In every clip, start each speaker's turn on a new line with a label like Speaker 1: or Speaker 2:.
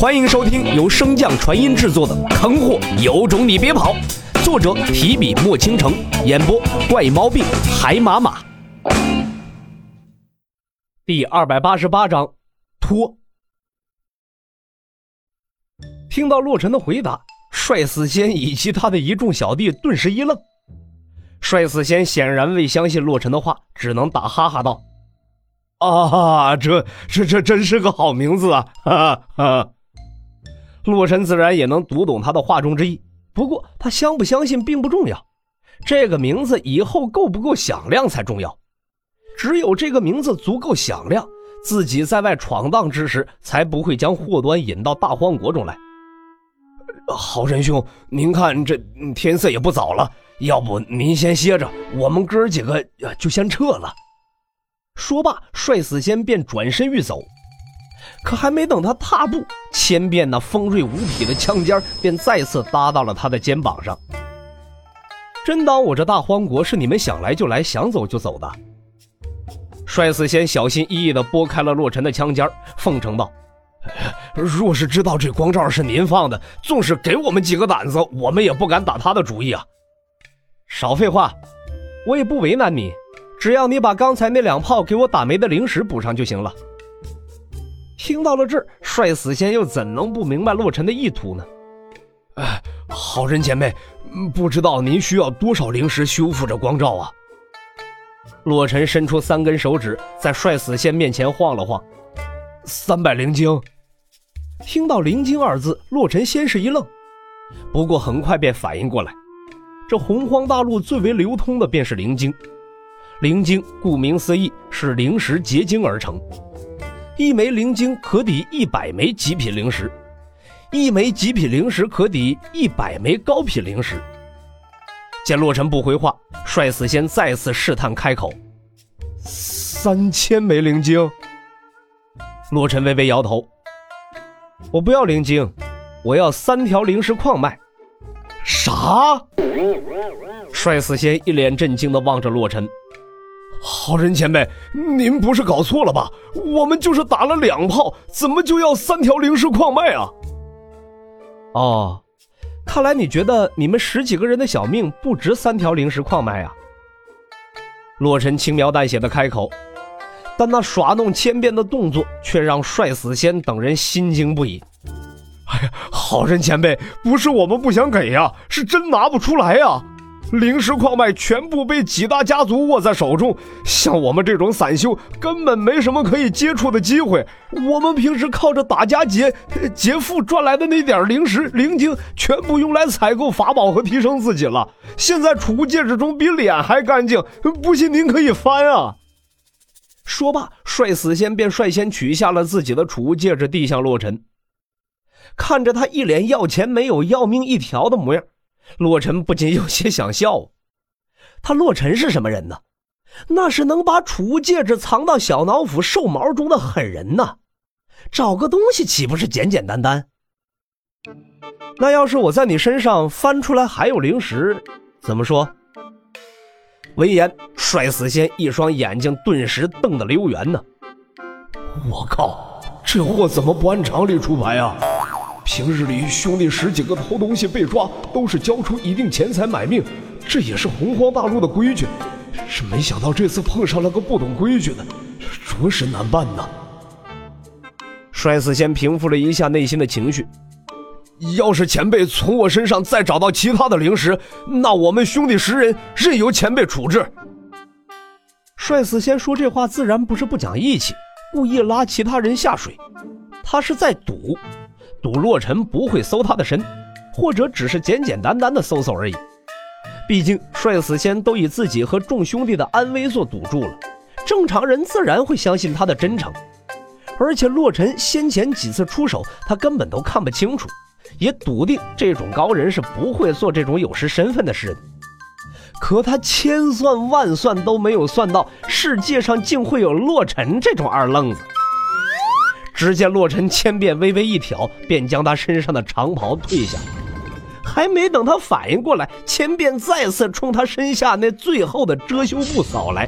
Speaker 1: 欢迎收听由升降传音制作的《坑货有种你别跑》，作者提笔墨倾城，演播怪毛病海马马。第二百八十八章，脱。听到洛尘的回答，帅死仙以及他的一众小弟顿时一愣。帅死仙显然未相信洛尘的话，只能打哈哈道。啊，这这这真是个好名字啊！哈哈，洛尘自然也能读懂他的话中之意，不过他相不相信并不重要，这个名字以后够不够响亮才重要。只有这个名字足够响亮，自己在外闯荡之时才不会将祸端引到大荒国中来。好仁兄，您看这天色也不早了，要不您先歇着，我们哥几个就先撤了。说罢，帅死仙便转身欲走，可还没等他踏步，千变那锋锐无匹的枪尖便再次搭到了他的肩膀上。真当我这大荒国是你们想来就来、想走就走的？帅死仙小心翼翼地拨开了洛尘的枪尖，奉承道：“若是知道这光罩是您放的，纵使给我们几个胆子，我们也不敢打他的主意啊！”少废话，我也不为难你。只要你把刚才那两炮给我打没的灵石补上就行了。听到了这儿，帅死仙又怎能不明白洛尘的意图呢？哎，好人前辈，不知道您需要多少灵石修复这光照啊？洛尘伸出三根手指，在帅死仙面前晃了晃，三百灵晶。听到“灵晶”二字，洛尘先是一愣，不过很快便反应过来，这洪荒大陆最为流通的便是灵晶。灵晶顾名思义是灵石结晶而成，一枚灵晶可抵一百枚极品灵石，一枚极品灵石可抵一百枚高品灵石。见洛尘不回话，帅死仙再次试探开口：“三千枚灵晶。”洛尘微微摇头：“我不要灵晶，我要三条灵石矿脉。”啥？帅死仙一脸震惊的望着洛尘。好人前辈，您不是搞错了吧？我们就是打了两炮，怎么就要三条灵石矿脉啊？哦，看来你觉得你们十几个人的小命不值三条灵石矿脉啊？洛尘轻描淡写的开口，但那耍弄千变的动作却让帅死仙等人心惊不已。哎呀，好人前辈，不是我们不想给呀，是真拿不出来呀。灵石矿脉全部被几大家族握在手中，像我们这种散修根本没什么可以接触的机会。我们平时靠着打家劫劫富赚来的那点灵石灵晶，全部用来采购法宝和提升自己了。现在储物戒指中比脸还干净，不信您可以翻啊！说罢，帅死仙便率先取下了自己的储物戒指，递向洛尘。看着他一脸要钱没有、要命一条的模样。洛尘不禁有些想笑，他洛尘是什么人呢？那是能把储物戒指藏到小脑斧兽毛中的狠人呐！找个东西岂不是简简单单？那要是我在你身上翻出来还有零食，怎么说？闻言，帅死仙一双眼睛顿时瞪得溜圆呢！我靠，这货怎么不按常理出牌啊？平日里兄弟十几个偷东西被抓，都是交出一定钱财买命，这也是洪荒大陆的规矩。是没想到这次碰上了个不懂规矩的，着实难办呐。帅死仙平复了一下内心的情绪，要是前辈从我身上再找到其他的灵石，那我们兄弟十人任由前辈处置。帅死仙说这话自然不是不讲义气，故意拉其他人下水，他是在赌。赌洛尘不会搜他的身，或者只是简简单单的搜搜而已。毕竟帅死仙都以自己和众兄弟的安危做赌注了，正常人自然会相信他的真诚。而且洛尘先前几次出手，他根本都看不清楚，也笃定这种高人是不会做这种有失身份的事的。可他千算万算都没有算到，世界上竟会有洛尘这种二愣子。只见洛尘千变微微一挑，便将他身上的长袍褪下。还没等他反应过来，千变再次冲他身下那最后的遮羞布扫来。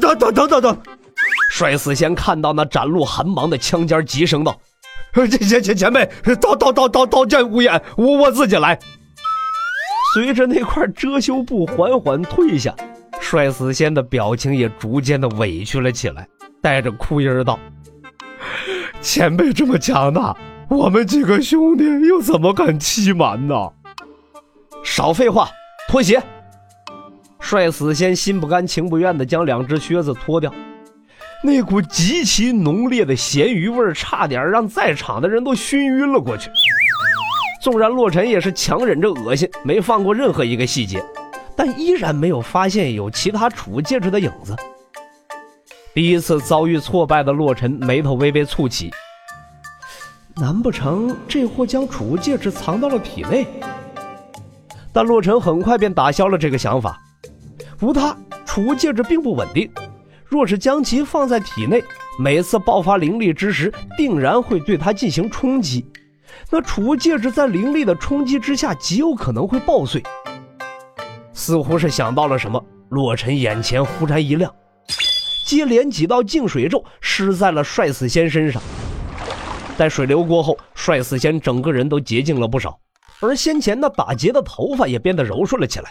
Speaker 1: 等等等等等！帅死仙看到那展露寒芒的枪尖，急声道：“前前前辈，刀刀刀刀刀剑无眼，我我自己来。随着那块遮羞布缓缓退下，帅死仙的表情也逐渐的委屈了起来，带着哭音道：“前辈这么强大，我们几个兄弟又怎么敢欺瞒呢？”少废话，脱鞋！帅死仙心不甘情不愿的将两只靴子脱掉。那股极其浓烈的咸鱼味儿差点让在场的人都熏晕了过去。纵然洛尘也是强忍着恶心，没放过任何一个细节，但依然没有发现有其他储物戒指的影子。第一次遭遇挫败的洛尘眉头微微蹙起，难不成这货将储物戒指藏到了体内？但洛尘很快便打消了这个想法，无他，储物戒指并不稳定。若是将其放在体内，每次爆发灵力之时，定然会对它进行冲击。那储物戒指在灵力的冲击之下，极有可能会爆碎。似乎是想到了什么，洛尘眼前忽然一亮，接连几道净水咒施在了帅死仙身上。在水流过后，帅死仙整个人都洁净了不少，而先前那打结的头发也变得柔顺了起来。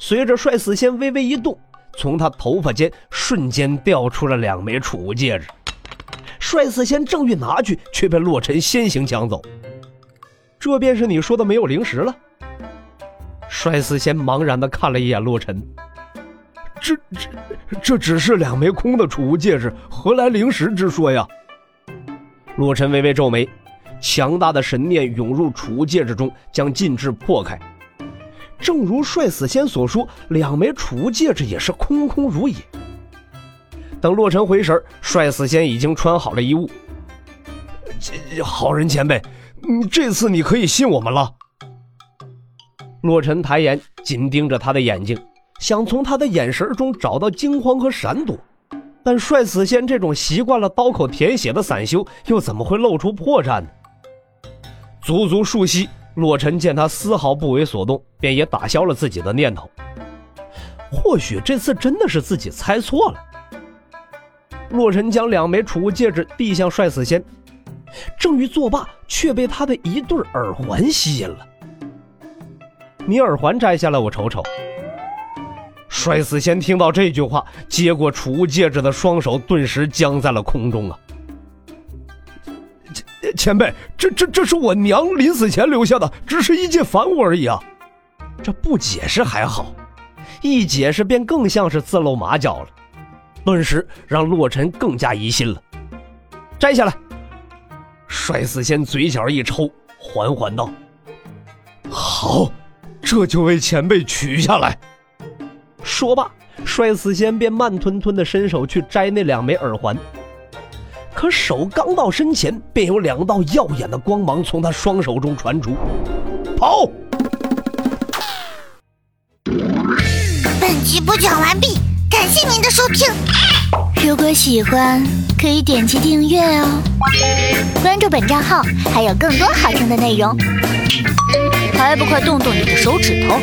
Speaker 1: 随着帅死仙微微一动。从他头发间瞬间掉出了两枚储物戒指，帅死仙正欲拿去，却被洛尘先行抢走。这便是你说的没有灵石了。帅死仙茫然的看了一眼洛尘，这这这只是两枚空的储物戒指，何来灵石之说呀？洛尘微微皱眉，强大的神念涌入储物戒指中，将禁制破开。正如帅死仙所说，两枚储物戒指也是空空如也。等洛尘回神，帅死仙已经穿好了衣物。好人前辈，你这次你可以信我们了。洛尘抬眼紧盯着他的眼睛，想从他的眼神中找到惊慌和闪躲，但帅死仙这种习惯了刀口舔血的散修，又怎么会露出破绽呢？足足数息。洛尘见他丝毫不为所动，便也打消了自己的念头。或许这次真的是自己猜错了。洛尘将两枚储物戒指递向帅死仙，正欲作罢，却被他的一对耳环吸引了。你耳环摘下来，我瞅瞅。帅死仙听到这句话，接过储物戒指的双手顿时僵在了空中啊！前前辈，这这这是我娘临死前留下的，只是一件凡物而已啊！这不解释还好，一解释便更像是自露马脚了，顿时让洛尘更加疑心了。摘下来，帅死仙嘴角一抽，缓缓道：“好，这就为前辈取下来。”说罢，帅死仙便慢吞吞的伸手去摘那两枚耳环。可手刚到身前，便有两道耀眼的光芒从他双手中传出。跑！
Speaker 2: 本集播讲完毕，感谢您的收听。如果喜欢，可以点击订阅哦，关注本账号还有更多好听的内容。还不快动动你的手指头！